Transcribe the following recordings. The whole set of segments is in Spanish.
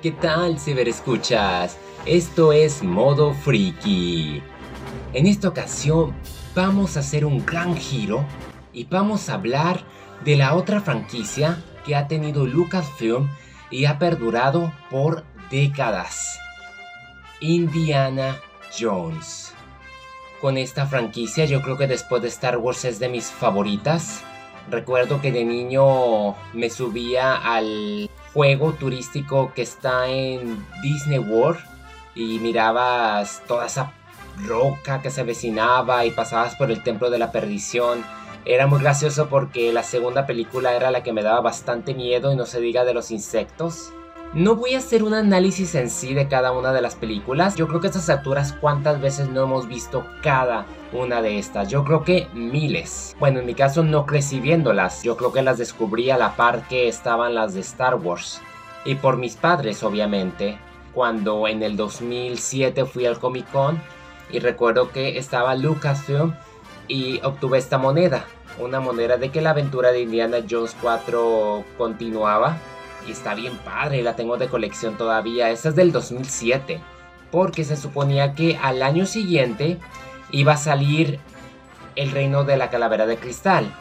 ¿Qué tal, escuchas? Esto es Modo Freaky. En esta ocasión vamos a hacer un gran giro y vamos a hablar de la otra franquicia que ha tenido Lucasfilm y ha perdurado por décadas. Indiana Jones. Con esta franquicia yo creo que después de Star Wars es de mis favoritas. Recuerdo que de niño me subía al juego turístico que está en Disney World y mirabas toda esa roca que se avecinaba y pasabas por el templo de la perdición. Era muy gracioso porque la segunda película era la que me daba bastante miedo y no se diga de los insectos. No voy a hacer un análisis en sí de cada una de las películas. Yo creo que a estas alturas cuántas veces no hemos visto cada una de estas. Yo creo que miles. Bueno, en mi caso no crecí viéndolas. Yo creo que las descubrí a la par que estaban las de Star Wars. Y por mis padres, obviamente. Cuando en el 2007 fui al Comic Con y recuerdo que estaba Lucasfilm y obtuve esta moneda. Una moneda de que la aventura de Indiana Jones 4 continuaba y está bien padre, la tengo de colección todavía. Esta es del 2007, porque se suponía que al año siguiente iba a salir El Reino de la Calavera de Cristal.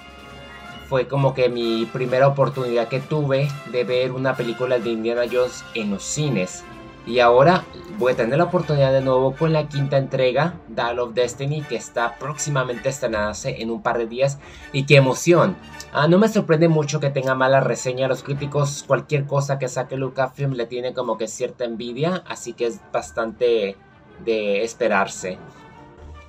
Fue como que mi primera oportunidad que tuve de ver una película de Indiana Jones en los cines. Y ahora voy a tener la oportunidad de nuevo con la quinta entrega, Dial of Destiny, que está próximamente estrenándose en un par de días. Y qué emoción. Ah, no me sorprende mucho que tenga mala reseña. Los críticos, cualquier cosa que saque Lucasfilm le tiene como que cierta envidia. Así que es bastante de esperarse.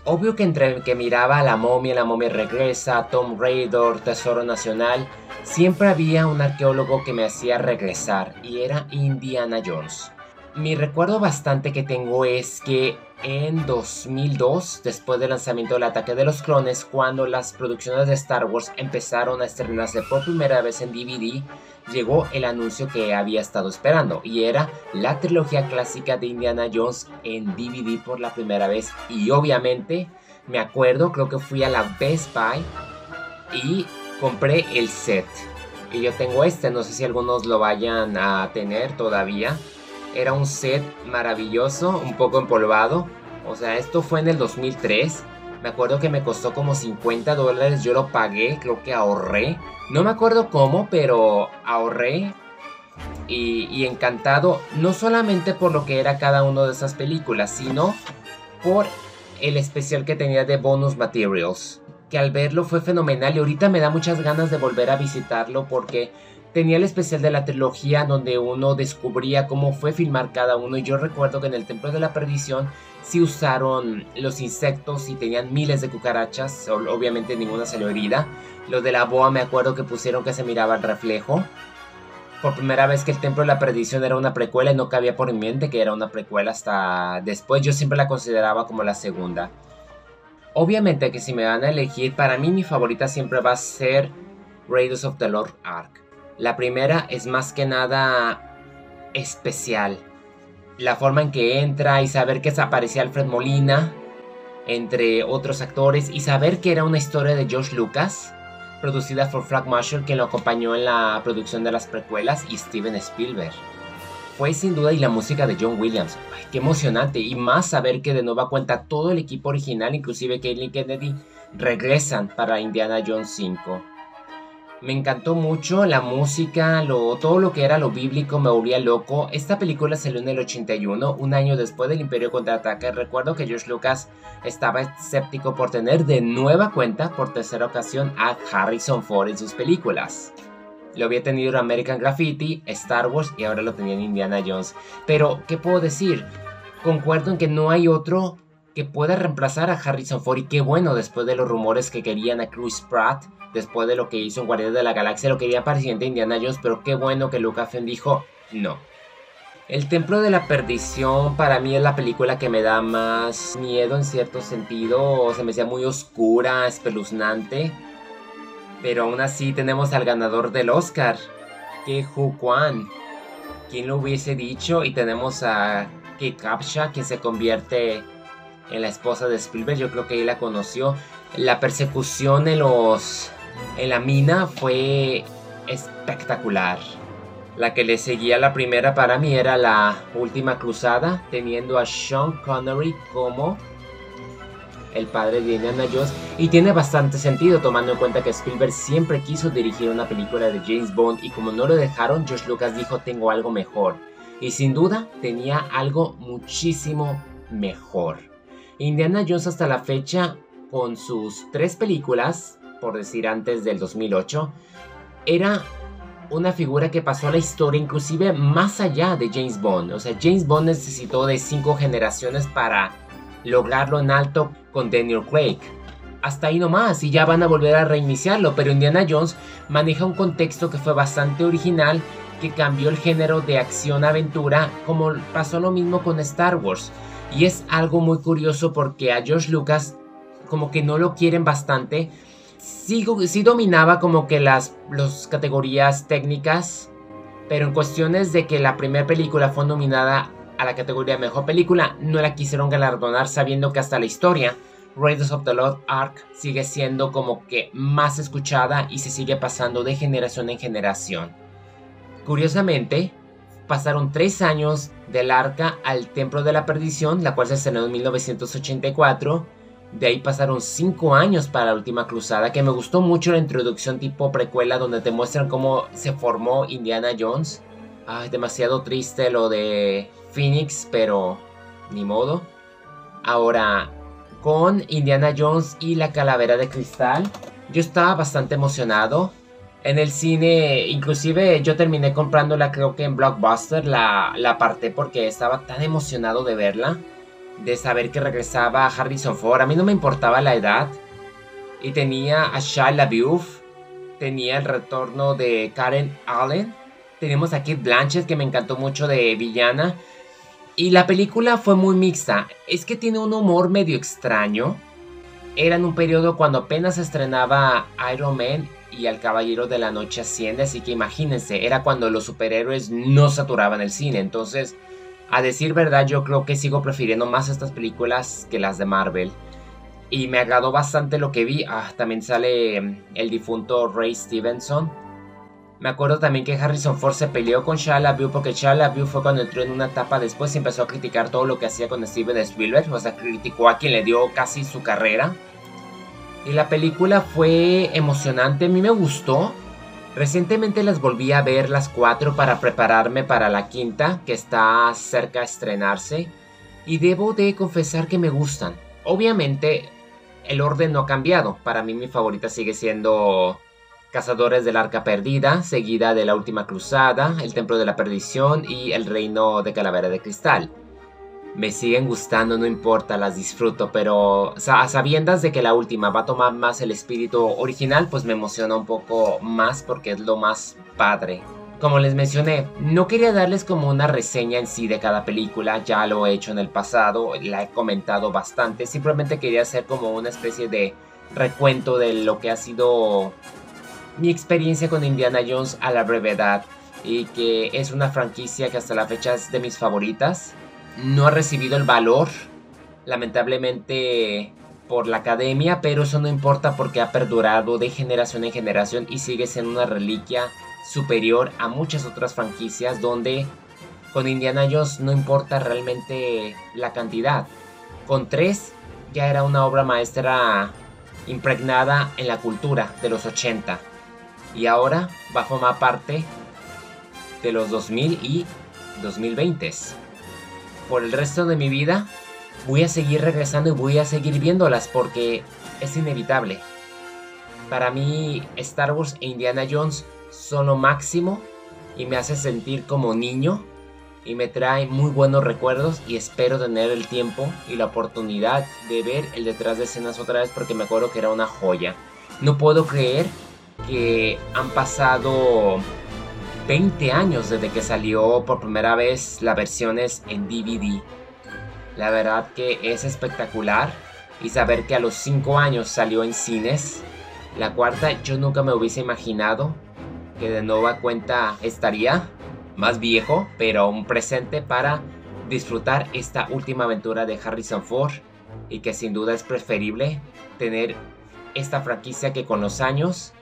Obvio que entre que miraba a la momia, la momia regresa, Tom Raider, Tesoro Nacional, siempre había un arqueólogo que me hacía regresar y era Indiana Jones. Mi recuerdo bastante que tengo es que en 2002, después del lanzamiento del ataque de los clones, cuando las producciones de Star Wars empezaron a estrenarse por primera vez en DVD, llegó el anuncio que había estado esperando y era la trilogía clásica de Indiana Jones en DVD por la primera vez y obviamente me acuerdo, creo que fui a la Best Buy y compré el set. Y yo tengo este, no sé si algunos lo vayan a tener todavía era un set maravilloso, un poco empolvado. O sea, esto fue en el 2003. Me acuerdo que me costó como 50 dólares. Yo lo pagué, creo que ahorré. No me acuerdo cómo, pero ahorré. Y, y encantado, no solamente por lo que era cada una de esas películas, sino por el especial que tenía de bonus materials. Que al verlo fue fenomenal y ahorita me da muchas ganas de volver a visitarlo porque tenía el especial de la trilogía donde uno descubría cómo fue filmar cada uno y yo recuerdo que en el Templo de la Perdición sí usaron los insectos y tenían miles de cucarachas, obviamente ninguna salió herida. Lo de la boa me acuerdo que pusieron que se miraba el reflejo. Por primera vez que el Templo de la Perdición era una precuela y no cabía por mi mente que era una precuela hasta después. Yo siempre la consideraba como la segunda. Obviamente que si me van a elegir, para mí mi favorita siempre va a ser Raiders of the Lord Ark. La primera es más que nada especial. La forma en que entra y saber que aparecía Alfred Molina, entre otros actores, y saber que era una historia de George Lucas, producida por Frank Marshall, quien lo acompañó en la producción de las precuelas, y Steven Spielberg. Fue sin duda y la música de John Williams. qué emocionante. Y más saber que de nueva cuenta todo el equipo original, inclusive Caitlin Kennedy, regresan para Indiana Jones 5. Me encantó mucho la música, lo, todo lo que era lo bíblico me volvía loco. Esta película salió en el 81, un año después del Imperio Contraataque. Recuerdo que George Lucas estaba escéptico por tener de nueva cuenta por tercera ocasión a Harrison Ford en sus películas. Lo había tenido en American Graffiti, Star Wars y ahora lo tenía en Indiana Jones. Pero, ¿qué puedo decir? Concuerdo en que no hay otro que pueda reemplazar a Harrison Ford y qué bueno después de los rumores que querían a Chris Pratt después de lo que hizo en de la Galaxia, lo quería para siguiente Indiana Jones, pero qué bueno que Lucasfilm dijo no. El Templo de la Perdición para mí es la película que me da más miedo en cierto sentido, se me hacía muy oscura, espeluznante, pero aún así tenemos al ganador del Oscar, que Hu Quan. ¿Quién lo hubiese dicho? Y tenemos a Kate Capshaw, que se convierte en la esposa de Spielberg. Yo creo que él la conoció. La persecución en los en la mina fue espectacular. La que le seguía la primera para mí era la última cruzada, teniendo a Sean Connery como el padre de Indiana Jones. Y tiene bastante sentido tomando en cuenta que Spielberg siempre quiso dirigir una película de James Bond y como no lo dejaron, George Lucas dijo tengo algo mejor. Y sin duda tenía algo muchísimo mejor. Indiana Jones hasta la fecha, con sus tres películas, por decir antes del 2008, era una figura que pasó a la historia inclusive más allá de James Bond. O sea, James Bond necesitó de cinco generaciones para lograrlo en alto con Daniel Craig. Hasta ahí nomás y ya van a volver a reiniciarlo, pero Indiana Jones maneja un contexto que fue bastante original, que cambió el género de acción-aventura, como pasó lo mismo con Star Wars. Y es algo muy curioso porque a George Lucas como que no lo quieren bastante sí, dominaba como que las categorías técnicas, pero en cuestiones de que la primera película fue nominada a la categoría mejor película, no la quisieron galardonar sabiendo que hasta la historia Raiders of the Lost Ark sigue siendo como que más escuchada y se sigue pasando de generación en generación. Curiosamente, pasaron tres años del arca al Templo de la Perdición, la cual se estrenó en 1984, de ahí pasaron 5 años para la última cruzada, que me gustó mucho la introducción tipo precuela donde te muestran cómo se formó Indiana Jones. Ay, demasiado triste lo de Phoenix, pero ni modo. Ahora, con Indiana Jones y la calavera de cristal, yo estaba bastante emocionado. En el cine, inclusive yo terminé comprándola creo que en Blockbuster, la, la aparté porque estaba tan emocionado de verla de saber que regresaba Harrison Ford. A mí no me importaba la edad. Y tenía a Shia LaBeouf. Tenía el retorno de Karen Allen. Tenemos a Kate Blanchett que me encantó mucho de villana. Y la película fue muy mixta. Es que tiene un humor medio extraño. Era en un periodo cuando apenas estrenaba Iron Man y El Caballero de la Noche Asciende. Así que imagínense, era cuando los superhéroes no saturaban el cine. Entonces a decir verdad, yo creo que sigo prefiriendo más estas películas que las de Marvel. Y me agradó bastante lo que vi. Ah, también sale mm, el difunto Ray Stevenson. Me acuerdo también que Harrison Ford se peleó con Shia LaBeouf porque Shia LaBeouf fue cuando entró en una etapa después y empezó a criticar todo lo que hacía con Steven Spielberg. O sea, criticó a quien le dio casi su carrera. Y la película fue emocionante, a mí me gustó. Recientemente las volví a ver las cuatro para prepararme para la quinta, que está cerca de estrenarse, y debo de confesar que me gustan. Obviamente, el orden no ha cambiado. Para mí mi favorita sigue siendo Cazadores del Arca Perdida, seguida de La Última Cruzada, El Templo de la Perdición y El Reino de Calavera de Cristal me siguen gustando, no importa, las disfruto, pero a sabiendas de que la última va a tomar más el espíritu original, pues me emociona un poco más porque es lo más padre. Como les mencioné, no quería darles como una reseña en sí de cada película, ya lo he hecho en el pasado, la he comentado bastante, simplemente quería hacer como una especie de recuento de lo que ha sido mi experiencia con Indiana Jones a la brevedad y que es una franquicia que hasta la fecha es de mis favoritas no ha recibido el valor, lamentablemente, por la academia, pero eso no importa porque ha perdurado de generación en generación y sigue siendo una reliquia superior a muchas otras franquicias donde con Indiana Jones no importa realmente la cantidad. Con tres ya era una obra maestra impregnada en la cultura de los 80 y ahora va a formar parte de los 2000 y 2020 por el resto de mi vida voy a seguir regresando y voy a seguir viéndolas porque es inevitable. Para mí Star Wars e Indiana Jones son lo máximo y me hace sentir como niño y me trae muy buenos recuerdos y espero tener el tiempo y la oportunidad de ver el detrás de escenas otra vez porque me acuerdo que era una joya. No puedo creer que han pasado 20 años desde que salió por primera vez las versiones en DVD. La verdad que es espectacular y saber que a los 5 años salió en cines. La cuarta yo nunca me hubiese imaginado que de nueva cuenta estaría más viejo, pero aún presente para disfrutar esta última aventura de Harrison Ford y que sin duda es preferible tener esta franquicia que con los años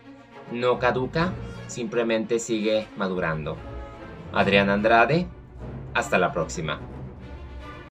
no caduca simplemente sigue madurando. Adrián Andrade. Hasta la próxima.